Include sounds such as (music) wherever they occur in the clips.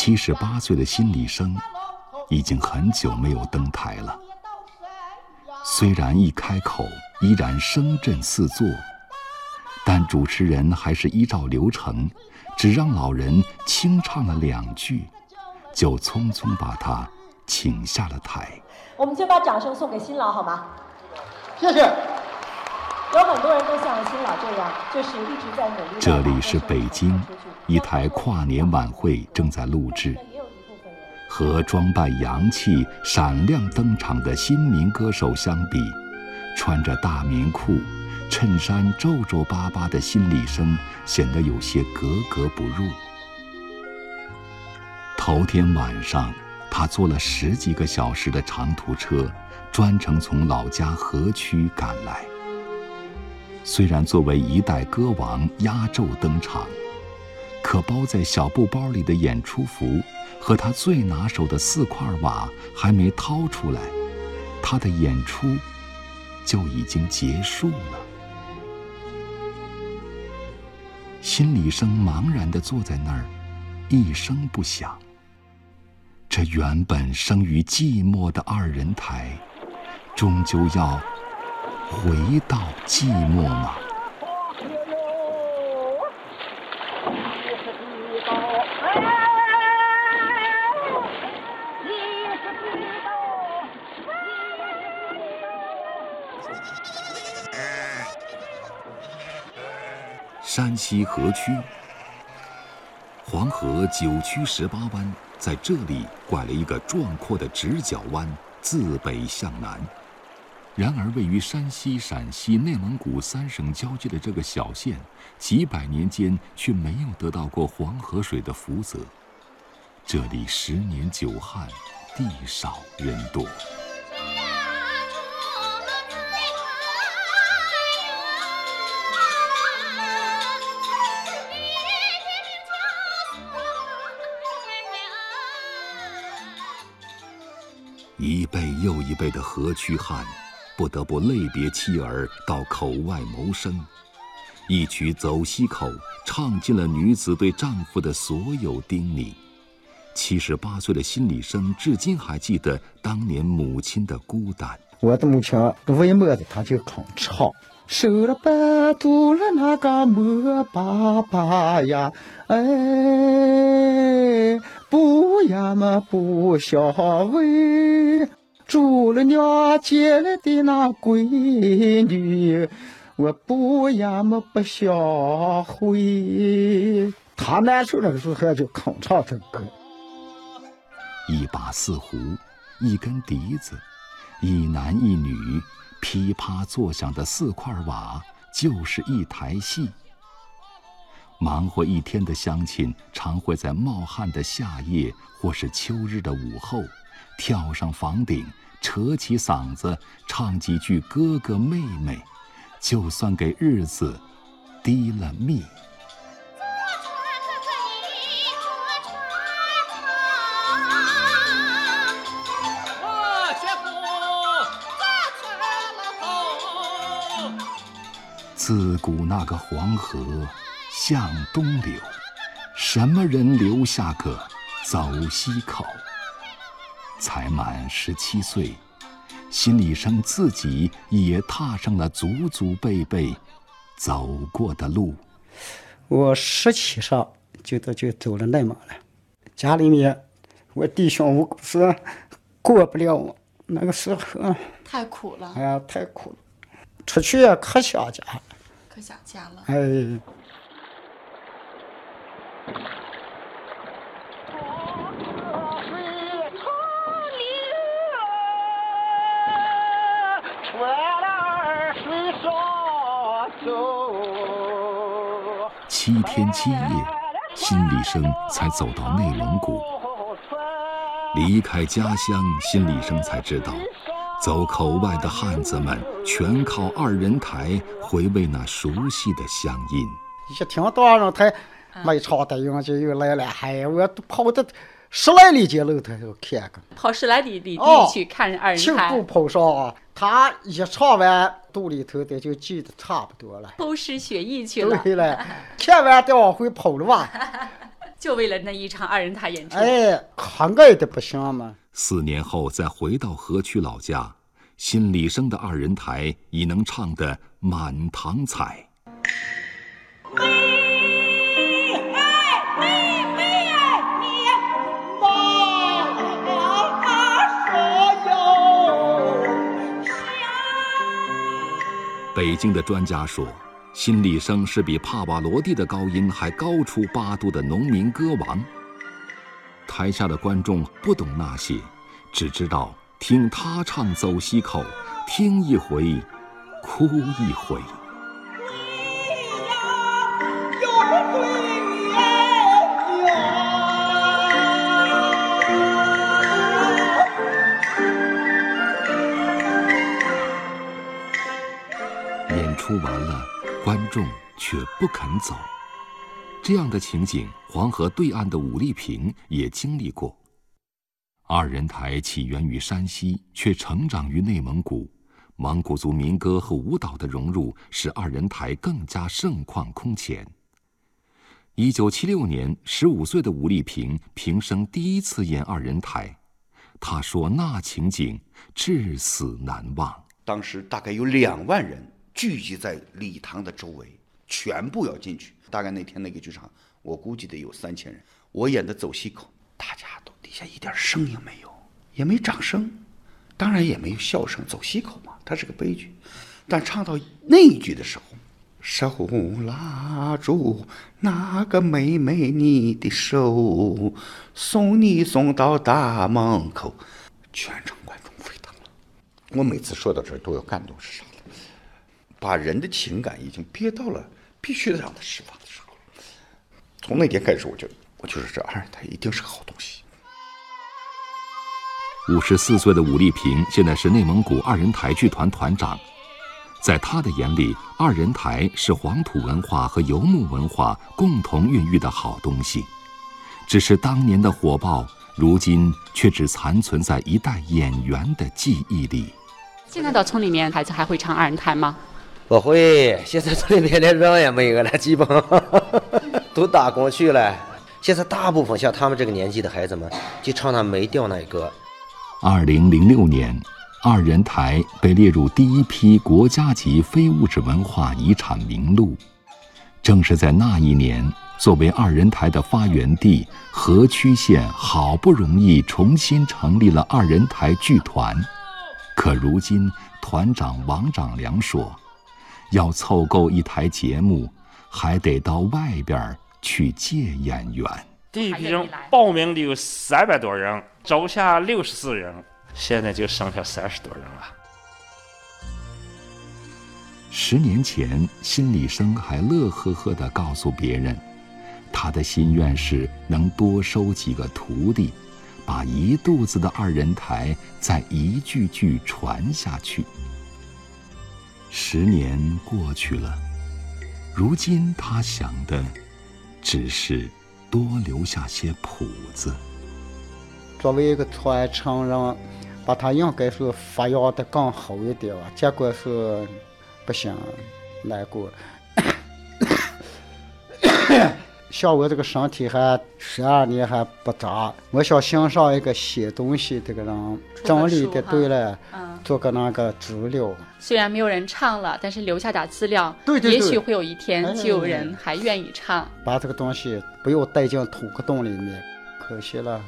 七十八岁的心理生已经很久没有登台了。虽然一开口依然声震四座，但主持人还是依照流程，只让老人清唱了两句，就匆匆把他请下了台。我们就把掌声送给新郎好吗？谢谢。有很多人都像新老这样，就是一直在努力。这里是北京，一台跨年晚会正在录制。和装扮洋气、闪亮登场的新民歌手相比，穿着大棉裤、衬衫皱皱巴巴的心理生显得有些格格不入。头天晚上，他坐了十几个小时的长途车，专程从老家河曲赶来。虽然作为一代歌王压轴登场，可包在小布包里的演出服和他最拿手的四块瓦还没掏出来，他的演出就已经结束了。心理生茫然地坐在那儿，一声不响。这原本生于寂寞的二人台，终究要。回到寂寞吗？山西河曲，黄河九曲十八弯，在这里拐了一个壮阔的直角弯，自北向南。然而，位于山西、陕西、内蒙古三省交界的这个小县，几百年间却没有得到过黄河水的福泽。这里十年久旱，地少人多。一辈又一辈的河曲汉。不得不泪别妻儿到口外谋生，一曲《走西口》唱尽了女子对丈夫的所有叮咛。七十八岁的心理生至今还记得当年母亲的孤单。我的母亲为么子她就肯唱，受了半肚了那个磨粑粑呀，哎，不呀么不消费。住了娘接来的那闺女，我不呀么不想回。他难受那个时候就哼唱这歌。一把四胡，一根笛子，一男一女，噼啪作响的四块瓦，就是一台戏。忙活一天的乡亲，常会在冒汗的夏夜或是秋日的午后。跳上房顶，扯起嗓子唱几句哥哥妹妹，就算给日子低了蜜。自古那个黄河向东流，什么人留下个走西口？才满十七岁，心理生自己也踏上了祖祖辈辈走过的路。我十七上就都就走了内蒙了，家里面我弟兄五个是过不了我那个时候，(laughs) 太苦了。哎呀，太苦了，出去也可想家了，可想家了。哎。七天七夜，心理生才走到内蒙古。离开家乡，心理生才知道，走口外的汉子们全靠二人台回味那熟悉的乡音。一听到二人台没唱的，人就又来了，嗨，我都跑到十来里街楼头看个，跑十来里里地去看二人台。不跑上啊，他一唱完。肚里头的就记得差不多了，偷师学艺去了。对了，看完再往回跑了吧。(laughs) 就为了那一场二人台演出。哎，可爱的不行嘛！四年后再回到河曲老家，新李生的二人台已能唱得满堂彩。北京的专家说，辛李生是比帕瓦罗蒂的高音还高出八度的农民歌王。台下的观众不懂那些，只知道听他唱《走西口》，听一回，哭一回。众却不肯走。这样的情景，黄河对岸的武丽萍也经历过。二人台起源于山西，却成长于内蒙古。蒙古族民歌和舞蹈的融入，使二人台更加盛况空前。一九七六年，十五岁的武丽萍平生第一次演二人台，她说：“那情景至死难忘。当时大概有两万人。”聚集在礼堂的周围，全部要进去。大概那天那个剧场，我估计得有三千人。我演的走西口，大家都底下一点声音没有，也没掌声，当然也没有笑声。走西口嘛，它是个悲剧。但唱到那一句的时候，手拉住那个妹妹你的手，送你送到大门口，全场观众沸腾了。我每次说到这儿都要感动，是啥？把人的情感已经憋到了必须得让他释放的时候，从那天开始，我就我就说这二人台一定是个好东西。五十四岁的武丽萍现在是内蒙古二人台剧团团长，在他的眼里，二人台是黄土文化和游牧文化共同孕育的好东西，只是当年的火爆，如今却只残存在一代演员的记忆里。现在到村里面，孩子还会唱二人台吗？不会，现在村里面连人也没有了，基本 (laughs) 都打工去了。现在大部分像他们这个年纪的孩子们，就唱那没调那歌。二零零六年，二人台被列入第一批国家级非物质文化遗产名录。正是在那一年，作为二人台的发源地，河曲县好不容易重新成立了二人台剧团。可如今，团长王长良说。要凑够一台节目，还得到外边去借演员。第一批人报名的有三百多人，招下六十四人，现在就剩下三十多人了。十年前，辛理生还乐呵呵地告诉别人，他的心愿是能多收几个徒弟，把一肚子的二人台再一句句传下去。十年过去了，如今他想的只是多留下些谱子。作为一个传承人，把他应该是发扬的更好一点吧。结果是不行，难过。像我这个身体还十二年还不长，我想欣赏一个写东西，这个人整理的对了，做个那个资料。虽然没有人唱了，但是留下点资料，对对对，也许会有一天就有人还愿意唱。把这个东西不要带进土壳洞里面，可惜了。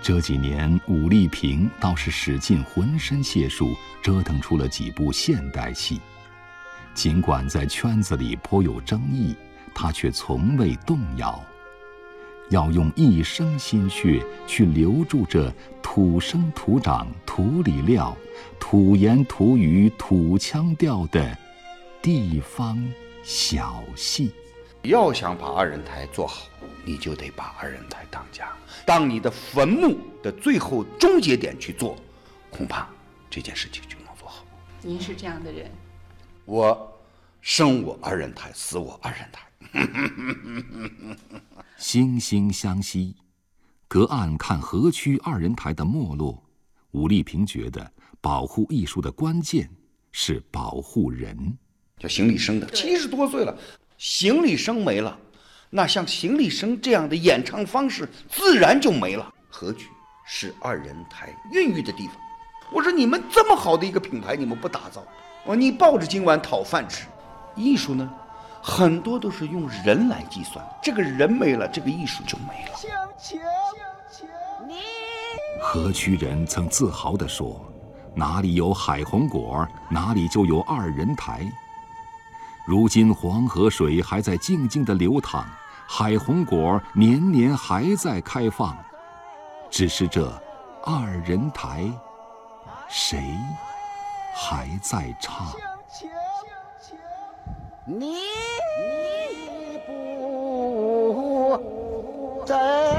这几年，武丽萍倒是使尽浑身解数，折腾出了几部现代戏，尽管在圈子里颇有争议。他却从未动摇，要用一生心血去留住这土生土长、土里料、土言土语、土腔调的地方小戏。要想把二人台做好，你就得把二人台当家，当你的坟墓的最后终结点去做，恐怕这件事情就能做好。您是这样的人，我生我二人台，死我二人台。(laughs) 惺惺相惜，隔岸看河曲二人台的没落。武丽萍觉得，保护艺术的关键是保护人。叫邢立生的，七十多岁了，邢立生没了，那像邢立生这样的演唱方式自然就没了。何曲是二人台孕育的地方。我说你们这么好的一个品牌，你们不打造，哦你抱着今晚讨饭吃。艺术呢，很多都是用人来计算，这个人没了，这个艺术就没了。河曲人曾自豪地说：“哪里有海红果，哪里就有二人台。”如今黄河水还在静静地流淌，海红果年年还在开放，只是这二人台。谁还在唱？你不在。